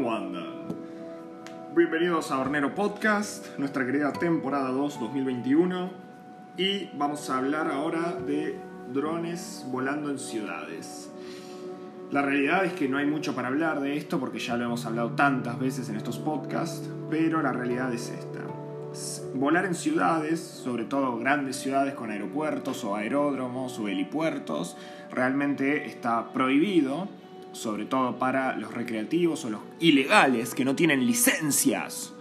¿cómo andan? Bienvenidos a Hornero Podcast, nuestra querida temporada 2 2021. Y vamos a hablar ahora de drones volando en ciudades. La realidad es que no hay mucho para hablar de esto porque ya lo hemos hablado tantas veces en estos podcasts, pero la realidad es esta. Volar en ciudades, sobre todo grandes ciudades con aeropuertos o aeródromos o helipuertos, realmente está prohibido sobre todo para los recreativos o los ilegales que no tienen licencias.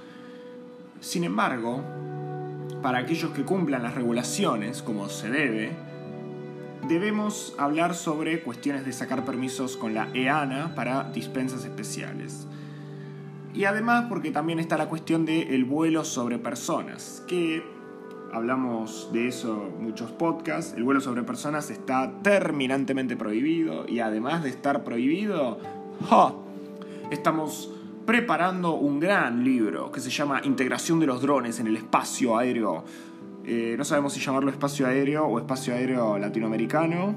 Sin embargo, para aquellos que cumplan las regulaciones como se debe, debemos hablar sobre cuestiones de sacar permisos con la EANA para dispensas especiales. Y además porque también está la cuestión del vuelo sobre personas, que hablamos de eso muchos podcasts, el vuelo sobre personas está terminantemente prohibido y además de estar prohibido, estamos preparando un gran libro que se llama Integración de los drones en el espacio aéreo. Eh, no sabemos si llamarlo espacio aéreo o espacio aéreo latinoamericano,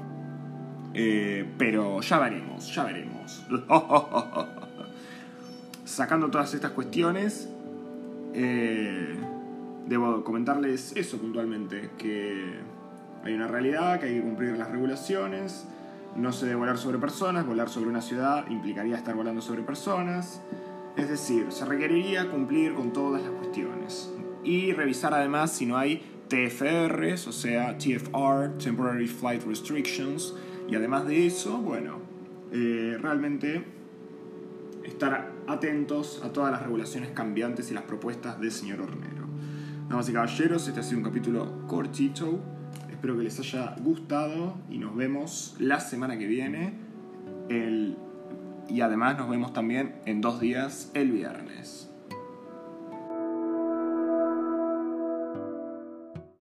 eh, pero ya veremos, ya veremos. Sacando todas estas cuestiones, eh, debo comentarles eso puntualmente, que hay una realidad, que hay que cumplir las regulaciones, no se debe volar sobre personas, volar sobre una ciudad implicaría estar volando sobre personas, es decir, se requeriría cumplir con todas las cuestiones. Y revisar además si no hay TFRs, o sea, TFR, Temporary Flight Restrictions, y además de eso, bueno, eh, realmente estar atentos a todas las regulaciones cambiantes y las propuestas del señor Hornero. Damas y caballeros, este ha sido un capítulo cortito. Espero que les haya gustado y nos vemos la semana que viene. y además nos vemos también en dos días el viernes.